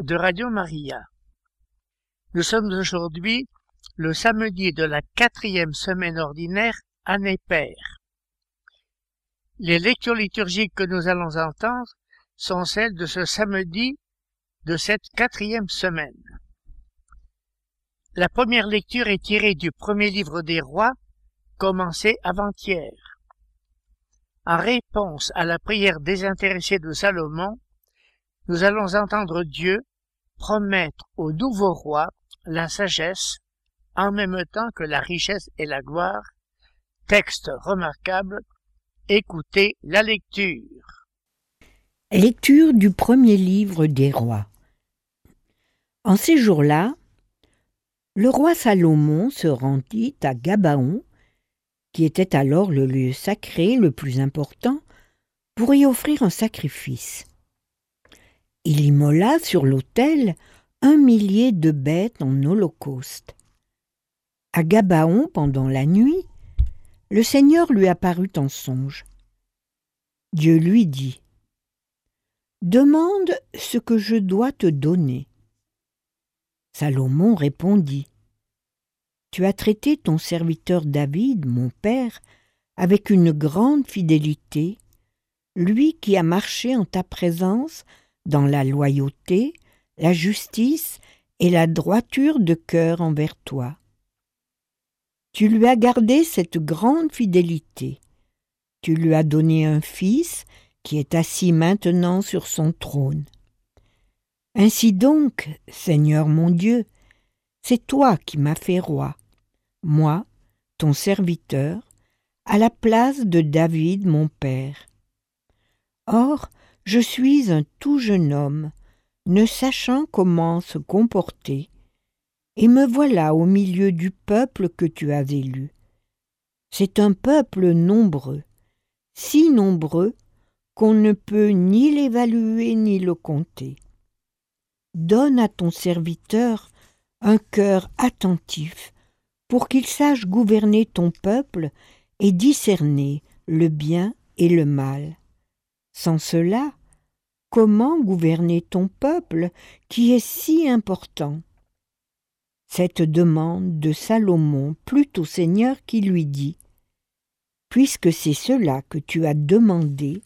de Radio Maria. Nous sommes aujourd'hui le samedi de la quatrième semaine ordinaire année paire. Les lectures liturgiques que nous allons entendre sont celles de ce samedi de cette quatrième semaine. La première lecture est tirée du premier livre des rois, commencé avant-hier. En réponse à la prière désintéressée de Salomon, nous allons entendre Dieu promettre au nouveau roi la sagesse en même temps que la richesse et la gloire. Texte remarquable. Écoutez la lecture. Lecture du premier livre des rois. En ces jours-là, le roi Salomon se rendit à Gabaon qui était alors le lieu sacré le plus important, pour y offrir un sacrifice. Il immola sur l'autel un millier de bêtes en holocauste. À Gabaon, pendant la nuit, le Seigneur lui apparut en songe. Dieu lui dit Demande ce que je dois te donner. Salomon répondit tu as traité ton serviteur David, mon père, avec une grande fidélité, lui qui a marché en ta présence dans la loyauté, la justice et la droiture de cœur envers toi. Tu lui as gardé cette grande fidélité. Tu lui as donné un fils qui est assis maintenant sur son trône. Ainsi donc, Seigneur mon Dieu, c'est toi qui m'as fait roi moi, ton serviteur, à la place de David mon père. Or, je suis un tout jeune homme, ne sachant comment se comporter, et me voilà au milieu du peuple que tu as élu. C'est un peuple nombreux, si nombreux qu'on ne peut ni l'évaluer ni le compter. Donne à ton serviteur un cœur attentif, pour qu'il sache gouverner ton peuple et discerner le bien et le mal. Sans cela, comment gouverner ton peuple qui est si important? Cette demande de Salomon plut au Seigneur qui lui dit Puisque c'est cela que tu as demandé,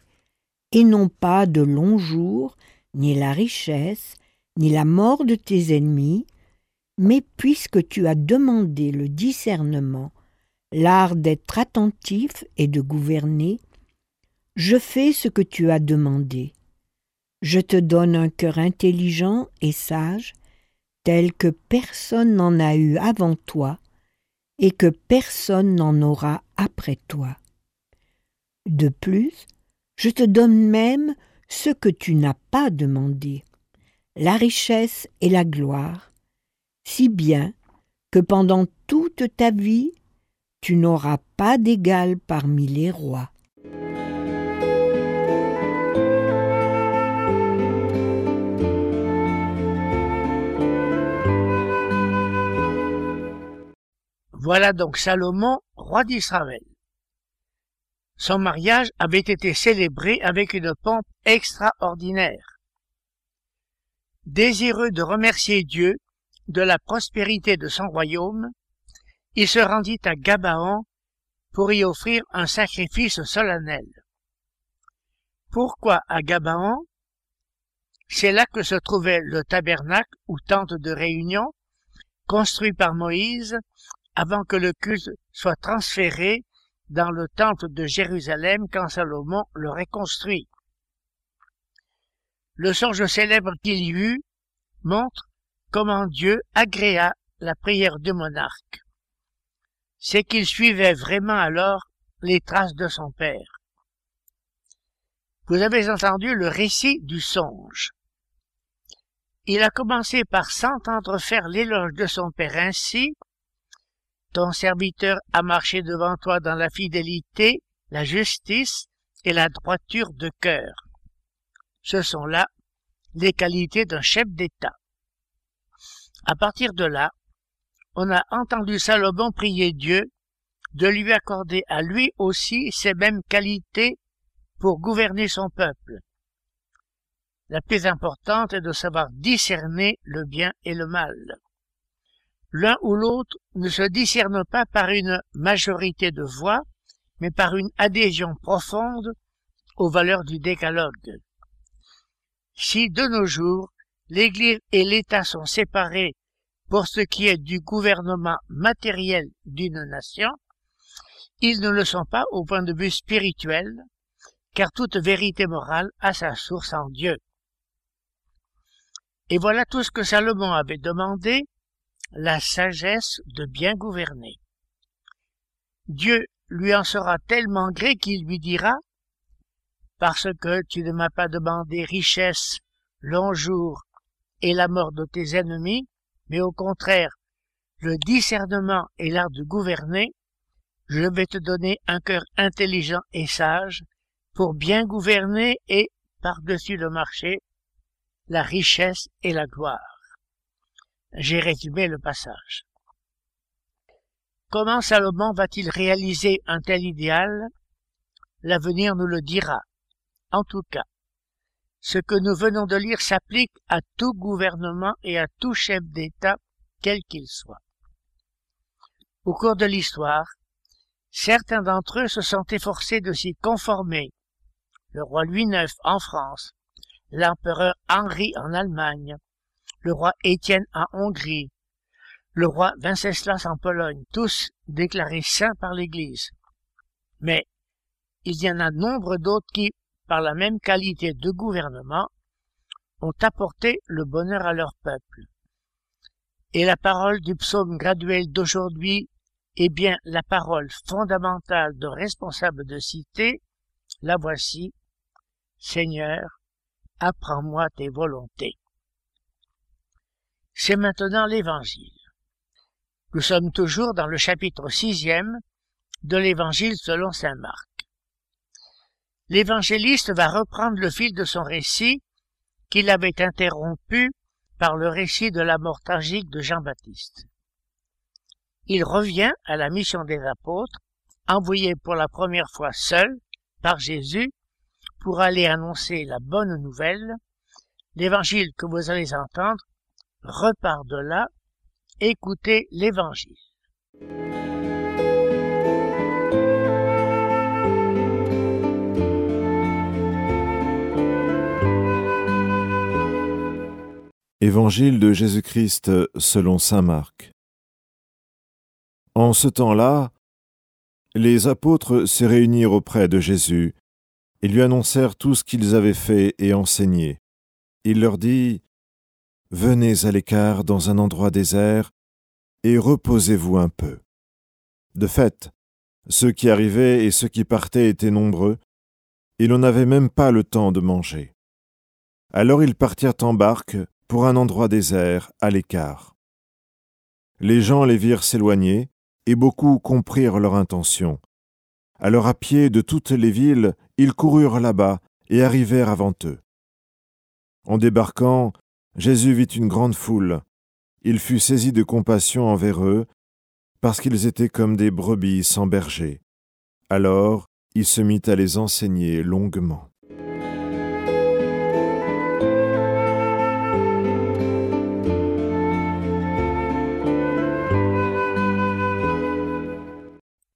et non pas de longs jours, ni la richesse, ni la mort de tes ennemis, mais puisque tu as demandé le discernement, l'art d'être attentif et de gouverner, je fais ce que tu as demandé. Je te donne un cœur intelligent et sage, tel que personne n'en a eu avant toi, et que personne n'en aura après toi. De plus, je te donne même ce que tu n'as pas demandé, la richesse et la gloire, si bien que pendant toute ta vie, tu n'auras pas d'égal parmi les rois. Voilà donc Salomon, roi d'Israël. Son mariage avait été célébré avec une pompe extraordinaire. Désireux de remercier Dieu de la prospérité de son royaume, il se rendit à Gabaon pour y offrir un sacrifice solennel. Pourquoi à Gabaon? C'est là que se trouvait le tabernacle ou tente de réunion, construit par Moïse avant que le culte soit transféré dans le temple de Jérusalem quand Salomon le reconstruit. Le songe célèbre qu'il y eut montre comment Dieu agréa la prière du monarque. C'est qu'il suivait vraiment alors les traces de son père. Vous avez entendu le récit du songe. Il a commencé par s'entendre faire l'éloge de son Père ainsi. Ton serviteur a marché devant toi dans la fidélité, la justice et la droiture de cœur. Ce sont là les qualités d'un chef d'État. À partir de là, on a entendu Salomon prier Dieu de lui accorder à lui aussi ces mêmes qualités pour gouverner son peuple. La plus importante est de savoir discerner le bien et le mal. L'un ou l'autre ne se discerne pas par une majorité de voix, mais par une adhésion profonde aux valeurs du décalogue. Si de nos jours l'Église et l'État sont séparés pour ce qui est du gouvernement matériel d'une nation, ils ne le sont pas au point de vue spirituel, car toute vérité morale a sa source en Dieu. Et voilà tout ce que Salomon avait demandé, la sagesse de bien gouverner. Dieu lui en sera tellement gré qu'il lui dira, parce que tu ne m'as pas demandé richesse, long jour et la mort de tes ennemis, mais au contraire, le discernement et l'art de gouverner, je vais te donner un cœur intelligent et sage pour bien gouverner et, par-dessus le marché, la richesse et la gloire. J'ai résumé le passage. Comment Salomon va-t-il réaliser un tel idéal? L'avenir nous le dira. En tout cas, ce que nous venons de lire s'applique à tout gouvernement et à tout chef d'État, quel qu'il soit. Au cours de l'histoire, certains d'entre eux se sont efforcés de s'y conformer. Le roi Louis IX en France, l'empereur Henri en Allemagne, le roi Étienne en Hongrie, le roi Venceslas en Pologne, tous déclarés saints par l'Église. Mais il y en a nombre d'autres qui, par la même qualité de gouvernement, ont apporté le bonheur à leur peuple. Et la parole du psaume graduel d'aujourd'hui est bien la parole fondamentale de responsable de cité, la voici, Seigneur, apprends-moi tes volontés. C'est maintenant l'Évangile. Nous sommes toujours dans le chapitre sixième de l'Évangile selon saint Marc l'évangéliste va reprendre le fil de son récit qu'il avait interrompu par le récit de la mort tragique de Jean-Baptiste. Il revient à la mission des apôtres, envoyés pour la première fois seuls par Jésus pour aller annoncer la bonne nouvelle. L'évangile que vous allez entendre repart de là. Écoutez l'évangile. Évangile de Jésus-Christ selon Saint Marc. En ce temps-là, les apôtres se réunirent auprès de Jésus et lui annoncèrent tout ce qu'ils avaient fait et enseigné. Il leur dit Venez à l'écart dans un endroit désert et reposez-vous un peu. De fait, ceux qui arrivaient et ceux qui partaient étaient nombreux, et l'on n'avait même pas le temps de manger. Alors ils partirent en barque pour un endroit désert, à l'écart. Les gens les virent s'éloigner, et beaucoup comprirent leur intention. Alors à pied de toutes les villes, ils coururent là-bas et arrivèrent avant eux. En débarquant, Jésus vit une grande foule. Il fut saisi de compassion envers eux, parce qu'ils étaient comme des brebis sans berger. Alors il se mit à les enseigner longuement.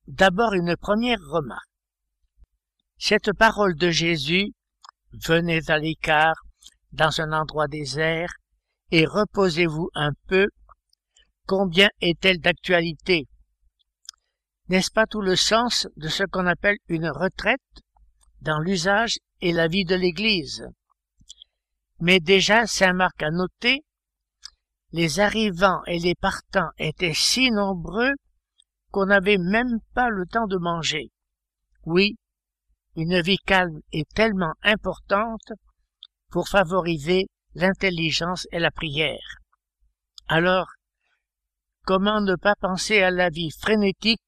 D'abord une première remarque. Cette parole de Jésus, venez à l'écart, dans un endroit désert, et reposez-vous un peu, combien est-elle d'actualité? N'est-ce pas tout le sens de ce qu'on appelle une retraite dans l'usage et la vie de l'Église? Mais déjà, Saint Marc a noté, les arrivants et les partants étaient si nombreux qu'on n'avait même pas le temps de manger. Oui, une vie calme est tellement importante pour favoriser l'intelligence et la prière. Alors, comment ne pas penser à la vie frénétique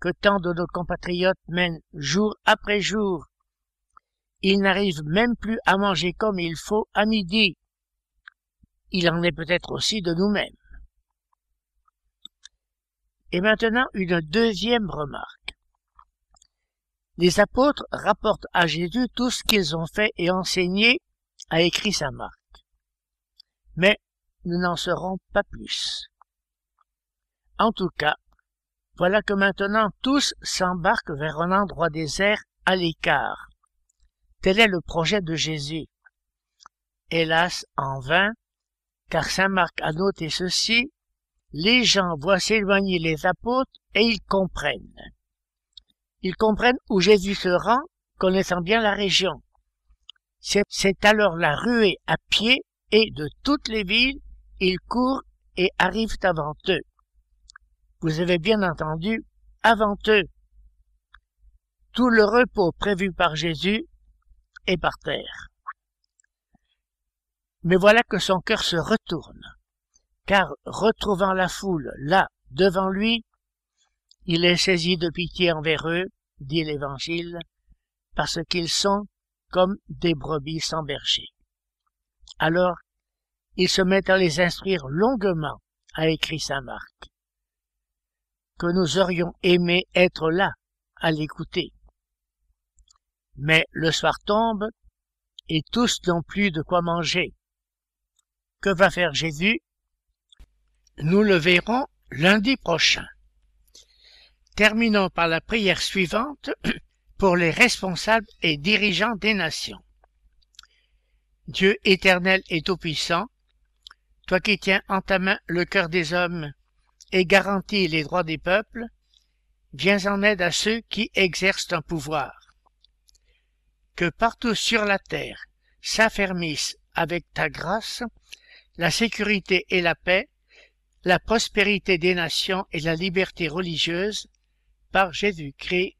que tant de nos compatriotes mènent jour après jour? Ils n'arrivent même plus à manger comme il faut à midi. Il en est peut-être aussi de nous-mêmes. Et maintenant une deuxième remarque. Les apôtres rapportent à Jésus tout ce qu'ils ont fait et enseigné, a écrit Saint Marc. Mais nous n'en saurons pas plus. En tout cas, voilà que maintenant tous s'embarquent vers un endroit désert à l'écart. Tel est le projet de Jésus. Hélas, en vain, car Saint Marc a noté ceci, les gens voient s'éloigner les apôtres et ils comprennent. Ils comprennent où Jésus se rend, connaissant bien la région. C'est alors la ruée à pied et de toutes les villes, ils courent et arrivent avant eux. Vous avez bien entendu, avant eux. Tout le repos prévu par Jésus est par terre. Mais voilà que son cœur se retourne, car retrouvant la foule là, devant lui, il est saisi de pitié envers eux, dit l'Évangile, parce qu'ils sont comme des brebis sans berger. Alors, il se met à les instruire longuement, a écrit saint Marc, que nous aurions aimé être là, à l'écouter. Mais le soir tombe, et tous n'ont plus de quoi manger. Que va faire Jésus? Nous le verrons lundi prochain. Terminons par la prière suivante pour les responsables et dirigeants des nations. Dieu éternel et tout-puissant, toi qui tiens en ta main le cœur des hommes et garantis les droits des peuples, viens en aide à ceux qui exercent un pouvoir. Que partout sur la terre s'affermissent avec ta grâce la sécurité et la paix, la prospérité des nations et la liberté religieuse, par Jésus-Christ.